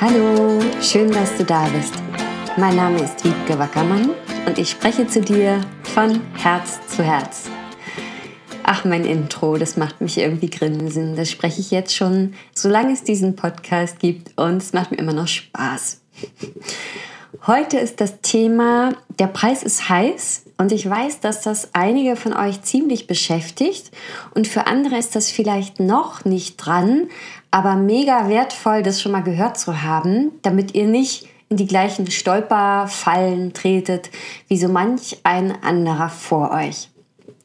Hallo, schön, dass du da bist. Mein Name ist Wiebke Wackermann und ich spreche zu dir von Herz zu Herz. Ach, mein Intro, das macht mich irgendwie grinsen. Das spreche ich jetzt schon, solange es diesen Podcast gibt und es macht mir immer noch Spaß. Heute ist das Thema, der Preis ist heiß und ich weiß, dass das einige von euch ziemlich beschäftigt und für andere ist das vielleicht noch nicht dran, aber mega wertvoll, das schon mal gehört zu haben, damit ihr nicht in die gleichen Stolperfallen tretet wie so manch ein anderer vor euch.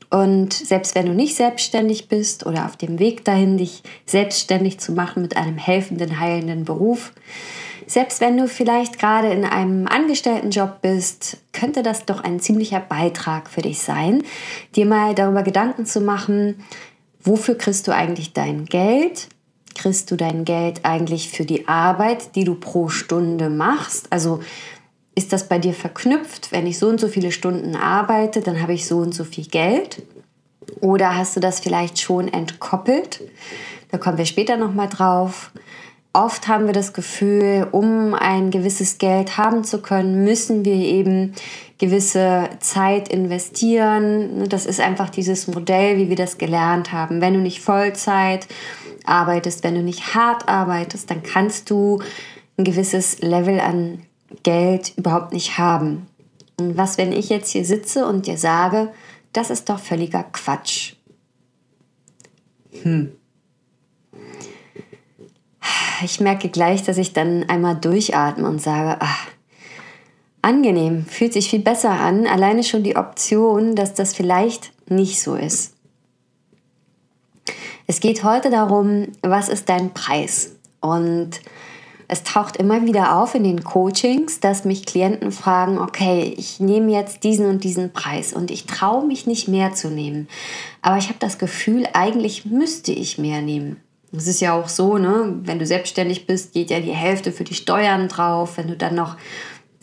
Und selbst wenn du nicht selbstständig bist oder auf dem Weg dahin, dich selbstständig zu machen mit einem helfenden, heilenden Beruf, selbst wenn du vielleicht gerade in einem Angestelltenjob bist, könnte das doch ein ziemlicher Beitrag für dich sein, dir mal darüber Gedanken zu machen, wofür kriegst du eigentlich dein Geld kriegst du dein Geld eigentlich für die Arbeit, die du pro Stunde machst? Also ist das bei dir verknüpft? Wenn ich so und so viele Stunden arbeite, dann habe ich so und so viel Geld. Oder hast du das vielleicht schon entkoppelt? Da kommen wir später nochmal drauf. Oft haben wir das Gefühl, um ein gewisses Geld haben zu können, müssen wir eben gewisse Zeit investieren. Das ist einfach dieses Modell, wie wir das gelernt haben. Wenn du nicht Vollzeit arbeitest, wenn du nicht hart arbeitest, dann kannst du ein gewisses Level an Geld überhaupt nicht haben. Und was, wenn ich jetzt hier sitze und dir sage, das ist doch völliger Quatsch. Hm. Ich merke gleich, dass ich dann einmal durchatme und sage, ach, angenehm, fühlt sich viel besser an, alleine schon die Option, dass das vielleicht nicht so ist. Es geht heute darum, was ist dein Preis? Und es taucht immer wieder auf in den Coachings, dass mich Klienten fragen, okay, ich nehme jetzt diesen und diesen Preis und ich traue mich nicht mehr zu nehmen. Aber ich habe das Gefühl, eigentlich müsste ich mehr nehmen. Es ist ja auch so, ne? wenn du selbstständig bist, geht ja die Hälfte für die Steuern drauf. Wenn du dann noch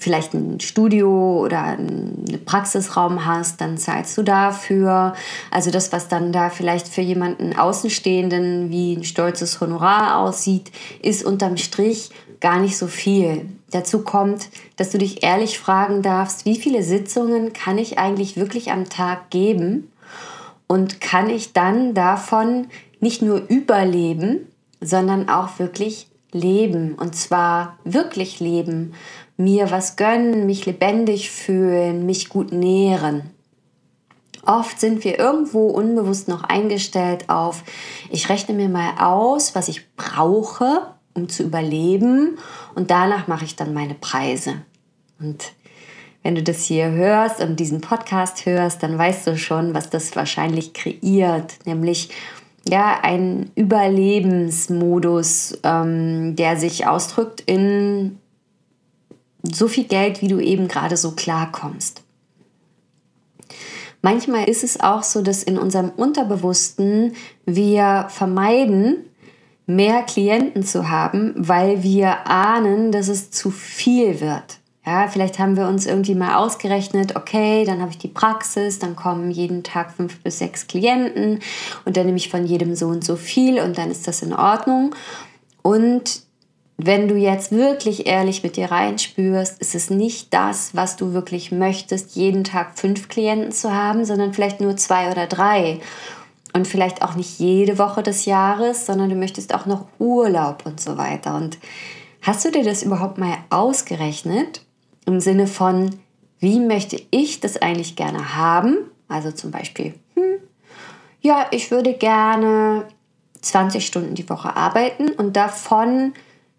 vielleicht ein Studio oder einen Praxisraum hast, dann zahlst du dafür. Also das, was dann da vielleicht für jemanden Außenstehenden wie ein stolzes Honorar aussieht, ist unterm Strich gar nicht so viel. Dazu kommt, dass du dich ehrlich fragen darfst, wie viele Sitzungen kann ich eigentlich wirklich am Tag geben und kann ich dann davon nicht nur überleben, sondern auch wirklich leben und zwar wirklich leben mir was gönnen, mich lebendig fühlen, mich gut nähren. Oft sind wir irgendwo unbewusst noch eingestellt auf, ich rechne mir mal aus, was ich brauche, um zu überleben und danach mache ich dann meine Preise. Und wenn du das hier hörst und diesen Podcast hörst, dann weißt du schon, was das wahrscheinlich kreiert, nämlich ja, ein Überlebensmodus, ähm, der sich ausdrückt in so viel Geld, wie du eben gerade so klarkommst. Manchmal ist es auch so, dass in unserem Unterbewussten wir vermeiden, mehr Klienten zu haben, weil wir ahnen, dass es zu viel wird. Ja, vielleicht haben wir uns irgendwie mal ausgerechnet, okay, dann habe ich die Praxis, dann kommen jeden Tag fünf bis sechs Klienten und dann nehme ich von jedem so und so viel und dann ist das in Ordnung. Und wenn du jetzt wirklich ehrlich mit dir reinspürst, ist es nicht das, was du wirklich möchtest, jeden Tag fünf Klienten zu haben, sondern vielleicht nur zwei oder drei. Und vielleicht auch nicht jede Woche des Jahres, sondern du möchtest auch noch Urlaub und so weiter. Und hast du dir das überhaupt mal ausgerechnet? Im Sinne von, wie möchte ich das eigentlich gerne haben? Also zum Beispiel, hm, ja, ich würde gerne 20 Stunden die Woche arbeiten und davon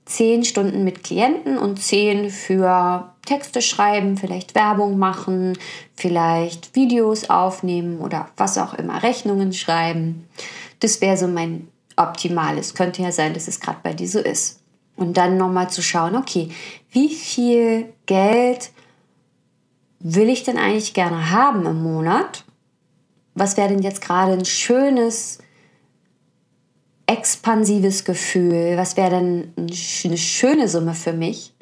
zehn Stunden mit Klienten und zehn für Texte schreiben, vielleicht Werbung machen, vielleicht Videos aufnehmen oder was auch immer, Rechnungen schreiben. Das wäre so mein optimales. Könnte ja sein, dass es gerade bei dir so ist. Und dann nochmal zu schauen, okay, wie viel Geld will ich denn eigentlich gerne haben im Monat? Was wäre denn jetzt gerade ein schönes expansives Gefühl? Was wäre denn eine schöne Summe für mich?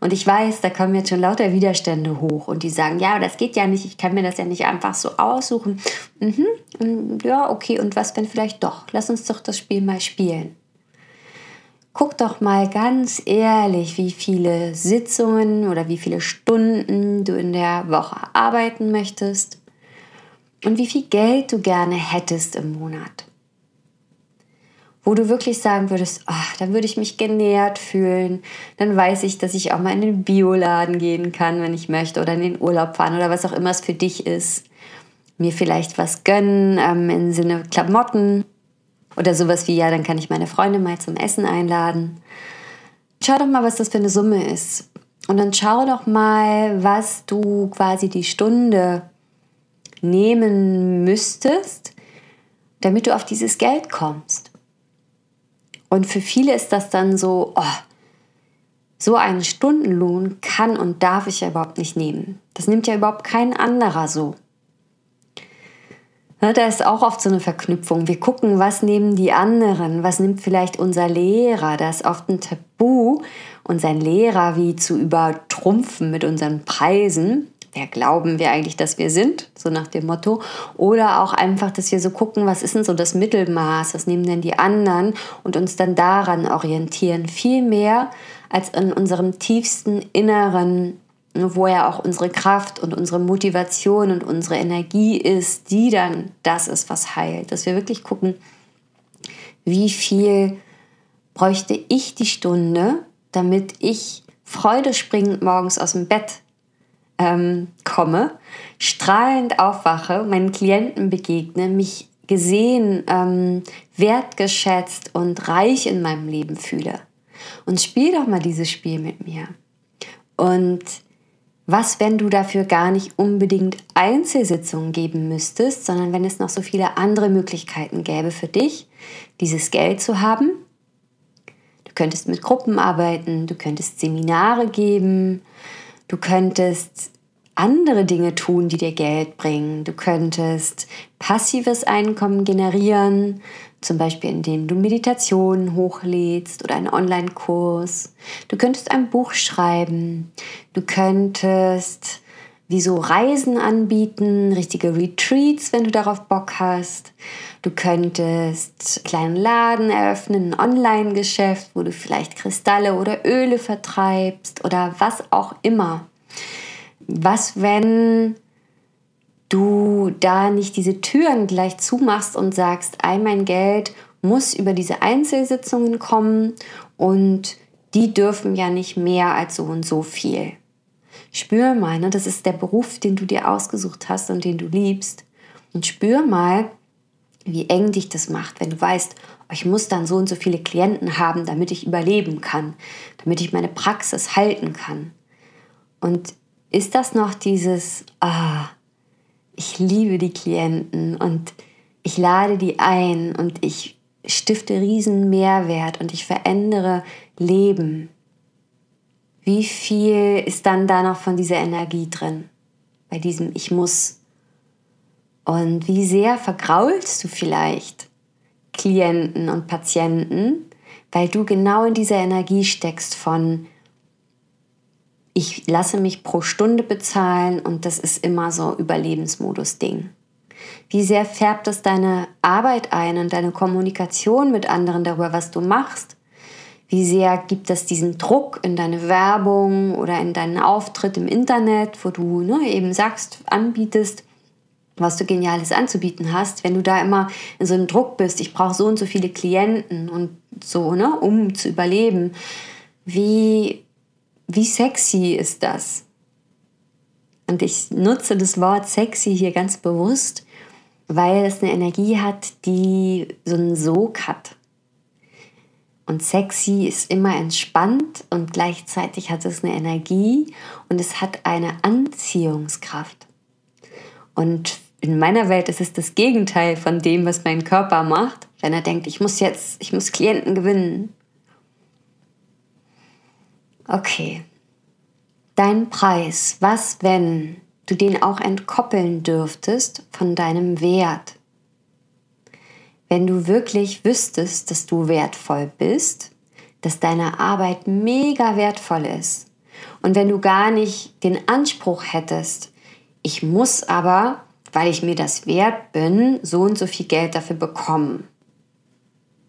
Und ich weiß, da kommen jetzt schon lauter Widerstände hoch und die sagen, ja, das geht ja nicht, ich kann mir das ja nicht einfach so aussuchen. Mhm, ja, okay, und was wenn vielleicht doch? Lass uns doch das Spiel mal spielen. guck doch mal ganz ehrlich, wie viele Sitzungen oder wie viele Stunden du in der Woche arbeiten möchtest und wie viel Geld du gerne hättest im Monat. Wo du wirklich sagen würdest, ach, dann würde ich mich genährt fühlen, dann weiß ich, dass ich auch mal in den Bioladen gehen kann, wenn ich möchte, oder in den Urlaub fahren oder was auch immer es für dich ist. Mir vielleicht was gönnen ähm, im Sinne Klamotten oder sowas wie, ja, dann kann ich meine Freunde mal zum Essen einladen. Schau doch mal, was das für eine Summe ist. Und dann schau doch mal, was du quasi die Stunde nehmen müsstest, damit du auf dieses Geld kommst. Und für viele ist das dann so, oh, so einen Stundenlohn kann und darf ich ja überhaupt nicht nehmen. Das nimmt ja überhaupt kein anderer so. Ja, da ist auch oft so eine Verknüpfung. Wir gucken, was nehmen die anderen, was nimmt vielleicht unser Lehrer. Da ist oft ein Tabu, unseren Lehrer wie zu übertrumpfen mit unseren Preisen. Wer glauben wir eigentlich, dass wir sind? So nach dem Motto. Oder auch einfach, dass wir so gucken, was ist denn so das Mittelmaß, was nehmen denn die anderen und uns dann daran orientieren. Viel mehr als in unserem tiefsten Inneren wo ja auch unsere Kraft und unsere Motivation und unsere Energie ist, die dann das ist, was heilt. Dass wir wirklich gucken, wie viel bräuchte ich die Stunde, damit ich freudespringend morgens aus dem Bett ähm, komme, strahlend aufwache, meinen Klienten begegne, mich gesehen, ähm, wertgeschätzt und reich in meinem Leben fühle. Und spiel doch mal dieses Spiel mit mir. Und was, wenn du dafür gar nicht unbedingt Einzelsitzungen geben müsstest, sondern wenn es noch so viele andere Möglichkeiten gäbe für dich, dieses Geld zu haben? Du könntest mit Gruppen arbeiten, du könntest Seminare geben, du könntest andere Dinge tun, die dir Geld bringen. Du könntest passives Einkommen generieren, zum Beispiel indem du Meditationen hochlädst oder einen Online-Kurs. Du könntest ein Buch schreiben. Du könntest wie so Reisen anbieten, richtige Retreats, wenn du darauf Bock hast. Du könntest einen kleinen Laden eröffnen, ein Online-Geschäft, wo du vielleicht Kristalle oder Öle vertreibst oder was auch immer. Was, wenn du da nicht diese Türen gleich zumachst und sagst, all mein Geld muss über diese Einzelsitzungen kommen und die dürfen ja nicht mehr als so und so viel. Spür mal, ne, das ist der Beruf, den du dir ausgesucht hast und den du liebst. Und spür mal, wie eng dich das macht, wenn du weißt, oh, ich muss dann so und so viele Klienten haben, damit ich überleben kann, damit ich meine Praxis halten kann. Und ist das noch dieses, ah, ich liebe die Klienten und ich lade die ein und ich stifte riesen Mehrwert und ich verändere Leben. Wie viel ist dann da noch von dieser Energie drin? Bei diesem Ich muss. Und wie sehr vergraulst du vielleicht Klienten und Patienten, weil du genau in dieser Energie steckst von ich lasse mich pro Stunde bezahlen und das ist immer so Überlebensmodus-Ding. Wie sehr färbt das deine Arbeit ein und deine Kommunikation mit anderen darüber, was du machst? Wie sehr gibt das diesen Druck in deine Werbung oder in deinen Auftritt im Internet, wo du ne, eben sagst, anbietest, was du Geniales anzubieten hast, wenn du da immer in so einem Druck bist, ich brauche so und so viele Klienten und so, ne, um zu überleben. Wie wie sexy ist das? Und ich nutze das Wort sexy hier ganz bewusst, weil es eine Energie hat, die so einen Sog hat. Und sexy ist immer entspannt und gleichzeitig hat es eine Energie und es hat eine Anziehungskraft. Und in meiner Welt ist es das Gegenteil von dem, was mein Körper macht, wenn er denkt, ich muss jetzt, ich muss Klienten gewinnen. Okay. Dein Preis, was wenn du den auch entkoppeln dürftest von deinem Wert? Wenn du wirklich wüsstest, dass du wertvoll bist, dass deine Arbeit mega wertvoll ist und wenn du gar nicht den Anspruch hättest, ich muss aber, weil ich mir das wert bin, so und so viel Geld dafür bekommen.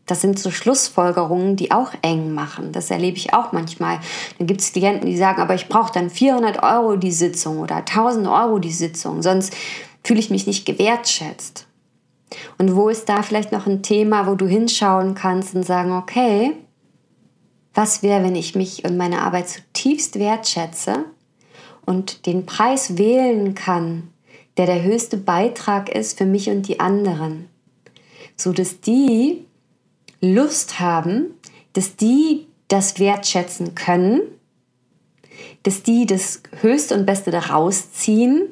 Das sind so Schlussfolgerungen, die auch eng machen. Das erlebe ich auch manchmal. Dann gibt es Klienten, die sagen, aber ich brauche dann 400 Euro die Sitzung oder 1000 Euro die Sitzung, sonst fühle ich mich nicht gewertschätzt. Und wo ist da vielleicht noch ein Thema, wo du hinschauen kannst und sagen, okay, was wäre, wenn ich mich und meine Arbeit zutiefst wertschätze und den Preis wählen kann, der der höchste Beitrag ist für mich und die anderen, so dass die Lust haben, dass die das wertschätzen können, dass die das Höchste und Beste daraus ziehen.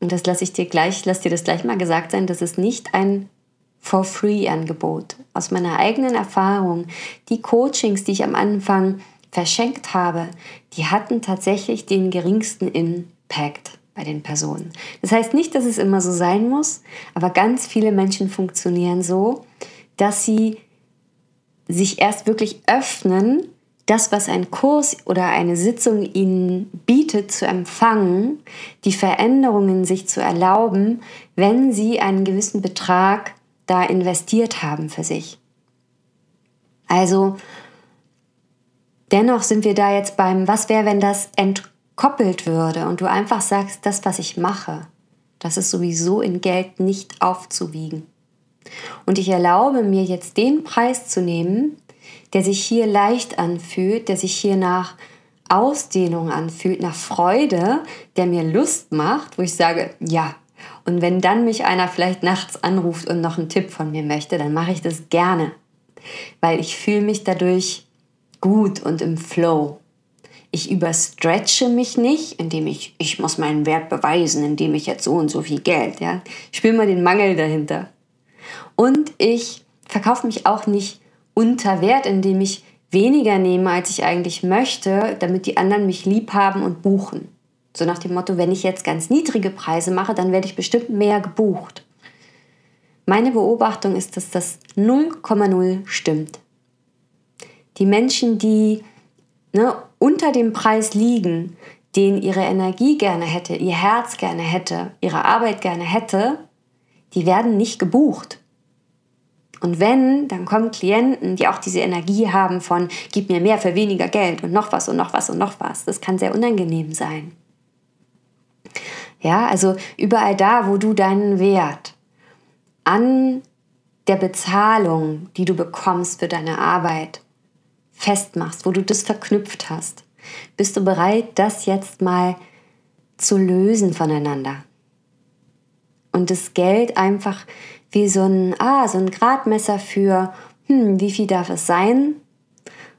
Und das lasse ich dir gleich, lass dir das gleich mal gesagt sein, das ist nicht ein for free Angebot. Aus meiner eigenen Erfahrung, die Coachings, die ich am Anfang verschenkt habe, die hatten tatsächlich den geringsten Impact bei den Personen. Das heißt nicht, dass es immer so sein muss, aber ganz viele Menschen funktionieren so, dass sie sich erst wirklich öffnen, das, was ein Kurs oder eine Sitzung ihnen bietet, zu empfangen, die Veränderungen sich zu erlauben, wenn sie einen gewissen Betrag da investiert haben für sich. Also dennoch sind wir da jetzt beim, was wäre, wenn das entkoppelt würde und du einfach sagst, das, was ich mache, das ist sowieso in Geld nicht aufzuwiegen. Und ich erlaube mir jetzt den Preis zu nehmen, der sich hier leicht anfühlt, der sich hier nach Ausdehnung anfühlt, nach Freude, der mir Lust macht, wo ich sage, ja. Und wenn dann mich einer vielleicht nachts anruft und noch einen Tipp von mir möchte, dann mache ich das gerne, weil ich fühle mich dadurch gut und im Flow. Ich überstretche mich nicht, indem ich, ich muss meinen Wert beweisen, indem ich jetzt so und so viel Geld, ja. Ich spüre mal den Mangel dahinter. Und ich verkaufe mich auch nicht unter Wert, indem ich weniger nehme, als ich eigentlich möchte, damit die anderen mich lieb haben und buchen. So nach dem Motto, wenn ich jetzt ganz niedrige Preise mache, dann werde ich bestimmt mehr gebucht. Meine Beobachtung ist, dass das 0,0 stimmt. Die Menschen, die ne, unter dem Preis liegen, den ihre Energie gerne hätte, ihr Herz gerne hätte, ihre Arbeit gerne hätte, die werden nicht gebucht. Und wenn, dann kommen Klienten, die auch diese Energie haben von, gib mir mehr für weniger Geld und noch was und noch was und noch was. Das kann sehr unangenehm sein. Ja, also überall da, wo du deinen Wert an der Bezahlung, die du bekommst für deine Arbeit, festmachst, wo du das verknüpft hast, bist du bereit, das jetzt mal zu lösen voneinander. Und das Geld einfach wie so ein, ah, so ein Gradmesser für, hm, wie viel darf es sein?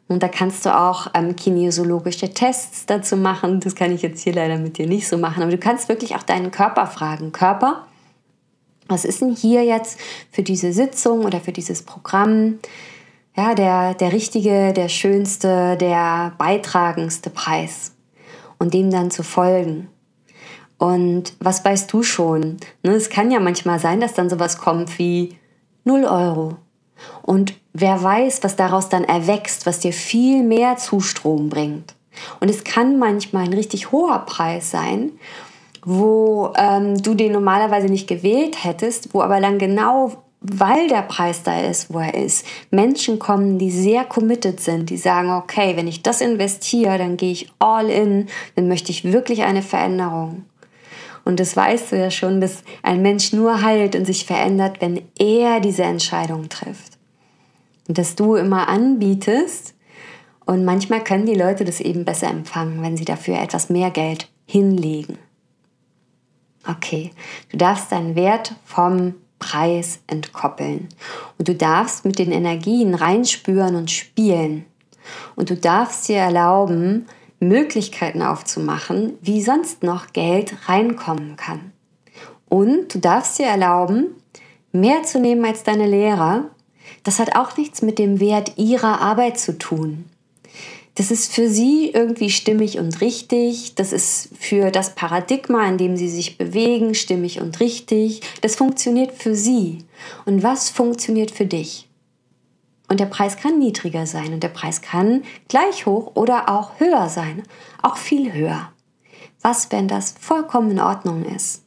Und da kannst du auch ähm, kinesiologische Tests dazu machen. Das kann ich jetzt hier leider mit dir nicht so machen. Aber du kannst wirklich auch deinen Körper fragen. Körper, was ist denn hier jetzt für diese Sitzung oder für dieses Programm ja, der, der richtige, der schönste, der beitragendste Preis? Und dem dann zu folgen. Und was weißt du schon? Ne, es kann ja manchmal sein, dass dann sowas kommt wie 0 Euro. Und wer weiß, was daraus dann erwächst, was dir viel mehr Zustrom bringt. Und es kann manchmal ein richtig hoher Preis sein, wo ähm, du den normalerweise nicht gewählt hättest, wo aber dann genau, weil der Preis da ist, wo er ist, Menschen kommen, die sehr committed sind, die sagen, okay, wenn ich das investiere, dann gehe ich all in, dann möchte ich wirklich eine Veränderung. Und das weißt du ja schon, dass ein Mensch nur heilt und sich verändert, wenn er diese Entscheidung trifft. Und dass du immer anbietest. Und manchmal können die Leute das eben besser empfangen, wenn sie dafür etwas mehr Geld hinlegen. Okay, du darfst deinen Wert vom Preis entkoppeln. Und du darfst mit den Energien reinspüren und spielen. Und du darfst dir erlauben, Möglichkeiten aufzumachen, wie sonst noch Geld reinkommen kann. Und du darfst dir erlauben, mehr zu nehmen als deine Lehrer. Das hat auch nichts mit dem Wert ihrer Arbeit zu tun. Das ist für sie irgendwie stimmig und richtig. Das ist für das Paradigma, in dem sie sich bewegen, stimmig und richtig. Das funktioniert für sie. Und was funktioniert für dich? Und der Preis kann niedriger sein und der Preis kann gleich hoch oder auch höher sein, auch viel höher. Was, wenn das vollkommen in Ordnung ist?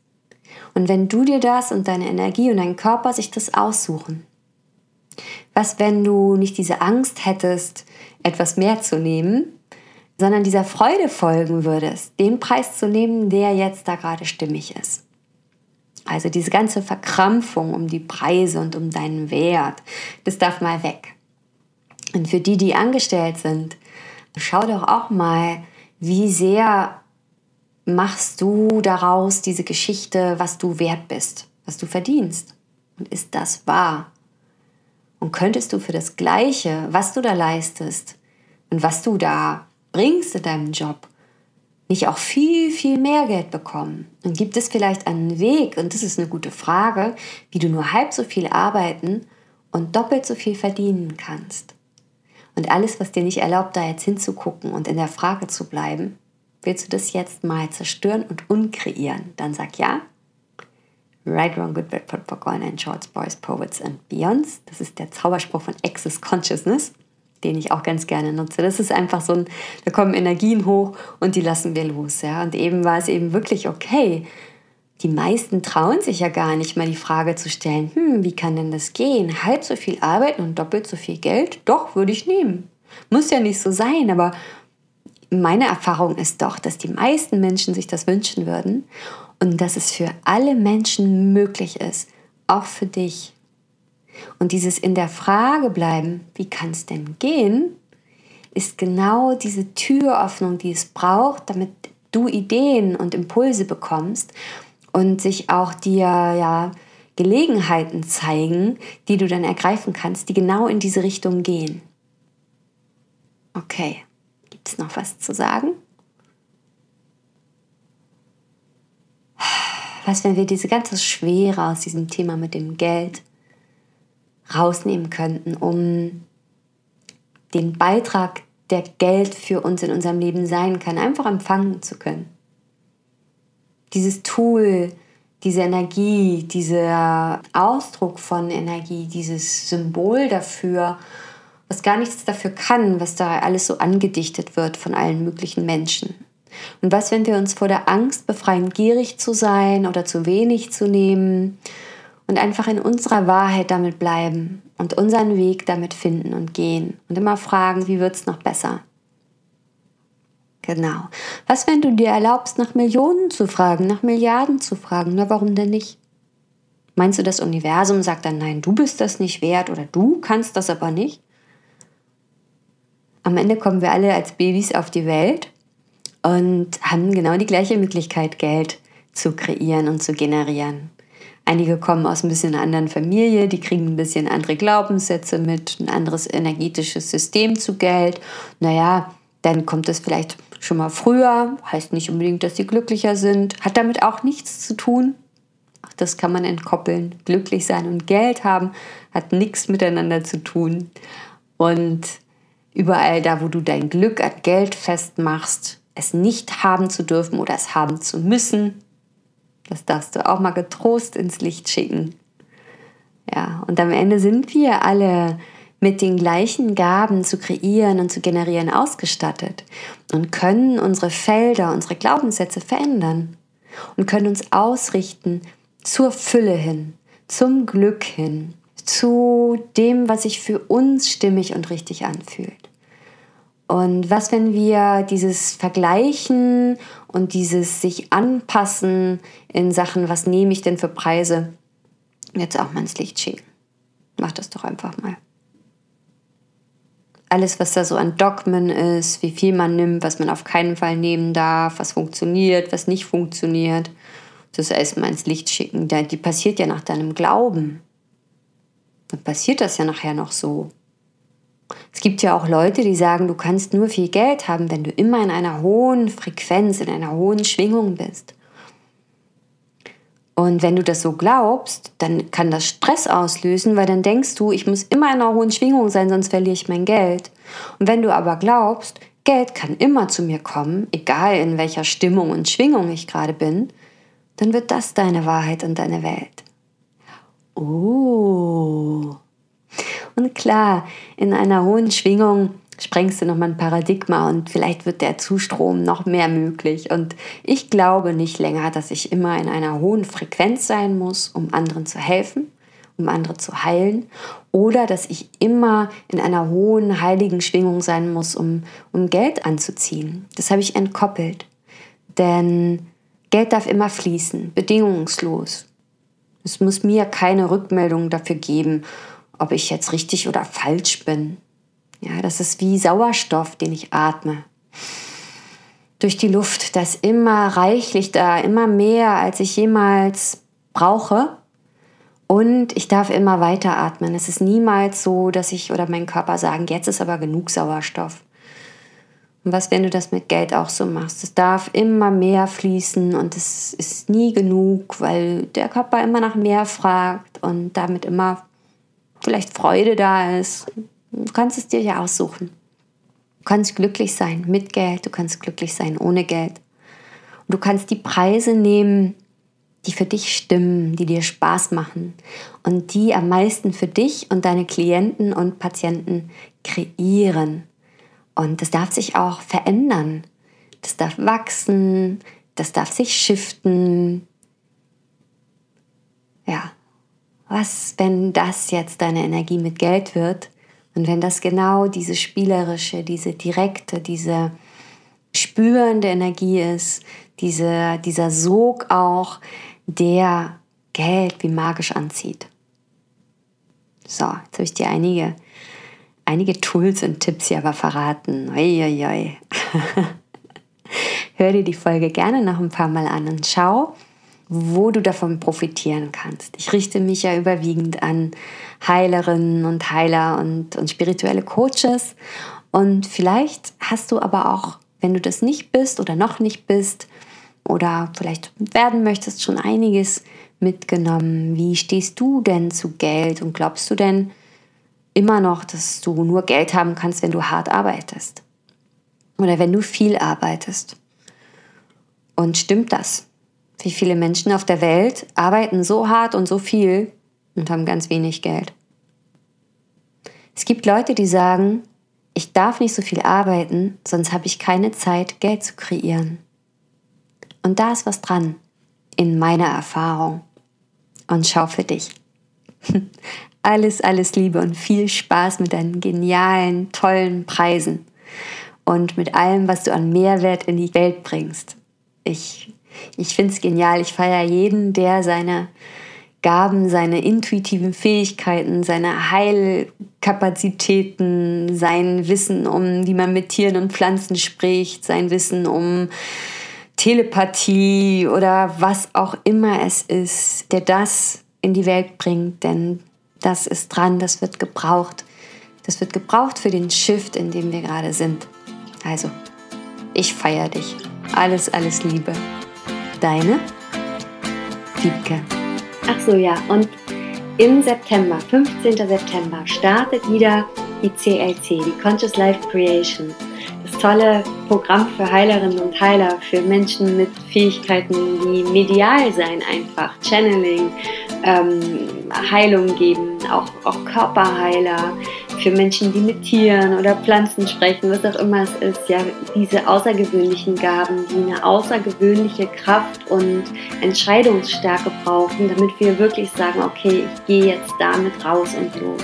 Und wenn du dir das und deine Energie und dein Körper sich das aussuchen. Was, wenn du nicht diese Angst hättest, etwas mehr zu nehmen, sondern dieser Freude folgen würdest, den Preis zu nehmen, der jetzt da gerade stimmig ist. Also diese ganze Verkrampfung um die Preise und um deinen Wert, das darf mal weg. Und für die, die angestellt sind, schau doch auch mal, wie sehr machst du daraus diese Geschichte, was du wert bist, was du verdienst. Und ist das wahr? Und könntest du für das Gleiche, was du da leistest und was du da bringst in deinem Job, nicht auch viel, viel mehr Geld bekommen? Und gibt es vielleicht einen Weg, und das ist eine gute Frage, wie du nur halb so viel arbeiten und doppelt so viel verdienen kannst? Und alles, was dir nicht erlaubt, da jetzt hinzugucken und in der Frage zu bleiben, willst du das jetzt mal zerstören und unkreieren? Dann sag ja. Right, Wrong, Good, Bad, Popcorn and Shorts, Boys, Poets and Beyonds. Das ist der Zauberspruch von Access Consciousness, den ich auch ganz gerne nutze. Das ist einfach so ein, da kommen Energien hoch und die lassen wir los. Ja? Und eben war es eben wirklich okay. Die meisten trauen sich ja gar nicht mal die Frage zu stellen, hm, wie kann denn das gehen? Halb so viel arbeiten und doppelt so viel Geld? Doch, würde ich nehmen. Muss ja nicht so sein, aber meine Erfahrung ist doch, dass die meisten Menschen sich das wünschen würden und dass es für alle Menschen möglich ist, auch für dich. Und dieses in der Frage bleiben, wie kann es denn gehen, ist genau diese Türöffnung, die es braucht, damit du Ideen und Impulse bekommst und sich auch dir ja Gelegenheiten zeigen, die du dann ergreifen kannst, die genau in diese Richtung gehen. Okay. Gibt es noch was zu sagen? Was, wenn wir diese ganze Schwere aus diesem Thema mit dem Geld rausnehmen könnten, um den Beitrag, der Geld für uns in unserem Leben sein kann, einfach empfangen zu können? Dieses Tool, diese Energie, dieser Ausdruck von Energie, dieses Symbol dafür, was gar nichts dafür kann, was da alles so angedichtet wird von allen möglichen Menschen. Und was, wenn wir uns vor der Angst befreien, gierig zu sein oder zu wenig zu nehmen und einfach in unserer Wahrheit damit bleiben und unseren Weg damit finden und gehen und immer fragen, wie wird es noch besser? Genau. Was, wenn du dir erlaubst, nach Millionen zu fragen, nach Milliarden zu fragen? Na, warum denn nicht? Meinst du, das Universum sagt dann, nein, du bist das nicht wert oder du kannst das aber nicht? Am Ende kommen wir alle als Babys auf die Welt und haben genau die gleiche Möglichkeit, Geld zu kreieren und zu generieren. Einige kommen aus ein bisschen einer anderen Familie, die kriegen ein bisschen andere Glaubenssätze mit, ein anderes energetisches System zu Geld. Naja, dann kommt es vielleicht schon mal früher, heißt nicht unbedingt, dass sie glücklicher sind, hat damit auch nichts zu tun. Auch das kann man entkoppeln. Glücklich sein und Geld haben hat nichts miteinander zu tun. Und Überall da, wo du dein Glück an Geld festmachst, es nicht haben zu dürfen oder es haben zu müssen, das darfst du auch mal getrost ins Licht schicken. Ja, und am Ende sind wir alle mit den gleichen Gaben zu kreieren und zu generieren ausgestattet und können unsere Felder, unsere Glaubenssätze verändern und können uns ausrichten zur Fülle hin, zum Glück hin, zu dem, was sich für uns stimmig und richtig anfühlt. Und was, wenn wir dieses Vergleichen und dieses sich anpassen in Sachen, was nehme ich denn für Preise, jetzt auch mal ins Licht schieben? Mach das doch einfach mal. Alles, was da so an Dogmen ist, wie viel man nimmt, was man auf keinen Fall nehmen darf, was funktioniert, was nicht funktioniert, das erstmal ins Licht schicken. Die passiert ja nach deinem Glauben dann passiert das ja nachher noch so. Es gibt ja auch Leute, die sagen, du kannst nur viel Geld haben, wenn du immer in einer hohen Frequenz, in einer hohen Schwingung bist. Und wenn du das so glaubst, dann kann das Stress auslösen, weil dann denkst du, ich muss immer in einer hohen Schwingung sein, sonst verliere ich mein Geld. Und wenn du aber glaubst, Geld kann immer zu mir kommen, egal in welcher Stimmung und Schwingung ich gerade bin, dann wird das deine Wahrheit und deine Welt. Oh. Und klar, in einer hohen Schwingung sprengst du nochmal ein Paradigma und vielleicht wird der Zustrom noch mehr möglich. Und ich glaube nicht länger, dass ich immer in einer hohen Frequenz sein muss, um anderen zu helfen. Um andere zu heilen, oder dass ich immer in einer hohen heiligen Schwingung sein muss, um, um Geld anzuziehen. Das habe ich entkoppelt. Denn Geld darf immer fließen, bedingungslos. Es muss mir keine Rückmeldung dafür geben, ob ich jetzt richtig oder falsch bin. Ja, das ist wie Sauerstoff, den ich atme. Durch die Luft, das immer reichlich da, immer mehr, als ich jemals brauche. Und ich darf immer weiter atmen. Es ist niemals so, dass ich oder mein Körper sagen, jetzt ist aber genug Sauerstoff. Und was, wenn du das mit Geld auch so machst? Es darf immer mehr fließen und es ist nie genug, weil der Körper immer nach mehr fragt und damit immer vielleicht Freude da ist. Du kannst es dir ja aussuchen. Du kannst glücklich sein mit Geld, du kannst glücklich sein ohne Geld. Und du kannst die Preise nehmen, die für dich stimmen, die dir Spaß machen und die am meisten für dich und deine Klienten und Patienten kreieren. Und das darf sich auch verändern. Das darf wachsen, das darf sich shiften. Ja, was, wenn das jetzt deine Energie mit Geld wird und wenn das genau diese spielerische, diese direkte, diese spürende Energie ist, diese, dieser Sog auch, der Geld wie magisch anzieht. So, jetzt habe ich dir einige einige Tools und Tipps hier aber verraten. Uiuiui. Hör dir die Folge gerne noch ein paar Mal an und schau, wo du davon profitieren kannst. Ich richte mich ja überwiegend an Heilerinnen und Heiler und, und spirituelle Coaches. Und vielleicht hast du aber auch, wenn du das nicht bist oder noch nicht bist oder vielleicht werden möchtest, schon einiges mitgenommen. Wie stehst du denn zu Geld und glaubst du denn, immer noch, dass du nur Geld haben kannst, wenn du hart arbeitest. Oder wenn du viel arbeitest. Und stimmt das? Wie viele Menschen auf der Welt arbeiten so hart und so viel und haben ganz wenig Geld? Es gibt Leute, die sagen, ich darf nicht so viel arbeiten, sonst habe ich keine Zeit, Geld zu kreieren. Und da ist was dran, in meiner Erfahrung. Und schau für dich. alles, alles Liebe und viel Spaß mit deinen genialen, tollen Preisen und mit allem, was du an Mehrwert in die Welt bringst. Ich, ich finde es genial. Ich feiere jeden, der seine Gaben, seine intuitiven Fähigkeiten, seine Heilkapazitäten, sein Wissen um, wie man mit Tieren und Pflanzen spricht, sein Wissen um Telepathie oder was auch immer es ist, der das in die Welt bringt. Denn das ist dran, das wird gebraucht. Das wird gebraucht für den Shift, in dem wir gerade sind. Also, ich feiere dich. Alles, alles Liebe. Deine Wiebke. Ach so, ja. Und im September, 15. September, startet wieder die CLC, die Conscious Life Creation. Das tolle Programm für Heilerinnen und Heiler, für Menschen mit Fähigkeiten, die medial sein einfach, Channeling, ähm, Heilung geben, auch, auch Körperheiler, für Menschen, die mit Tieren oder Pflanzen sprechen, was auch immer es ist, ja, diese außergewöhnlichen Gaben, die eine außergewöhnliche Kraft und Entscheidungsstärke brauchen, damit wir wirklich sagen, okay, ich gehe jetzt damit raus und los.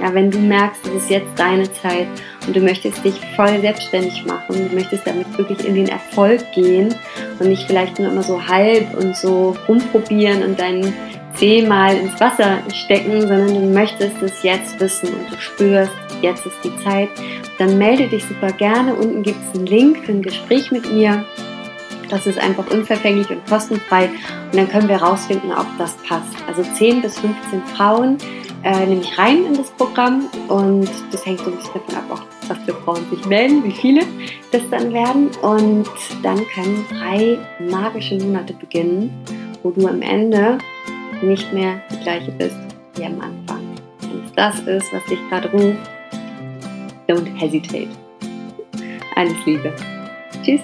Ja, wenn du merkst, es ist jetzt deine Zeit und du möchtest dich voll selbstständig machen, du möchtest damit wirklich in den Erfolg gehen und nicht vielleicht nur immer so halb und so rumprobieren und deinen zehnmal ins Wasser stecken, sondern du möchtest es jetzt wissen und du spürst, jetzt ist die Zeit, dann melde dich super gerne. Unten gibt es einen Link für ein Gespräch mit mir. Das ist einfach unverfänglich und kostenfrei und dann können wir rausfinden, ob das passt. Also 10 bis 15 Frauen äh, nehme ich rein in das Programm und das hängt so ein bisschen davon ab, auch was für Frauen sich melden, wie viele das dann werden. Und dann können drei magische Monate beginnen, wo du am Ende nicht mehr die gleiche bist wie am Anfang. Wenn es das ist, was dich gerade ruft, don't hesitate. Alles Liebe. Tschüss.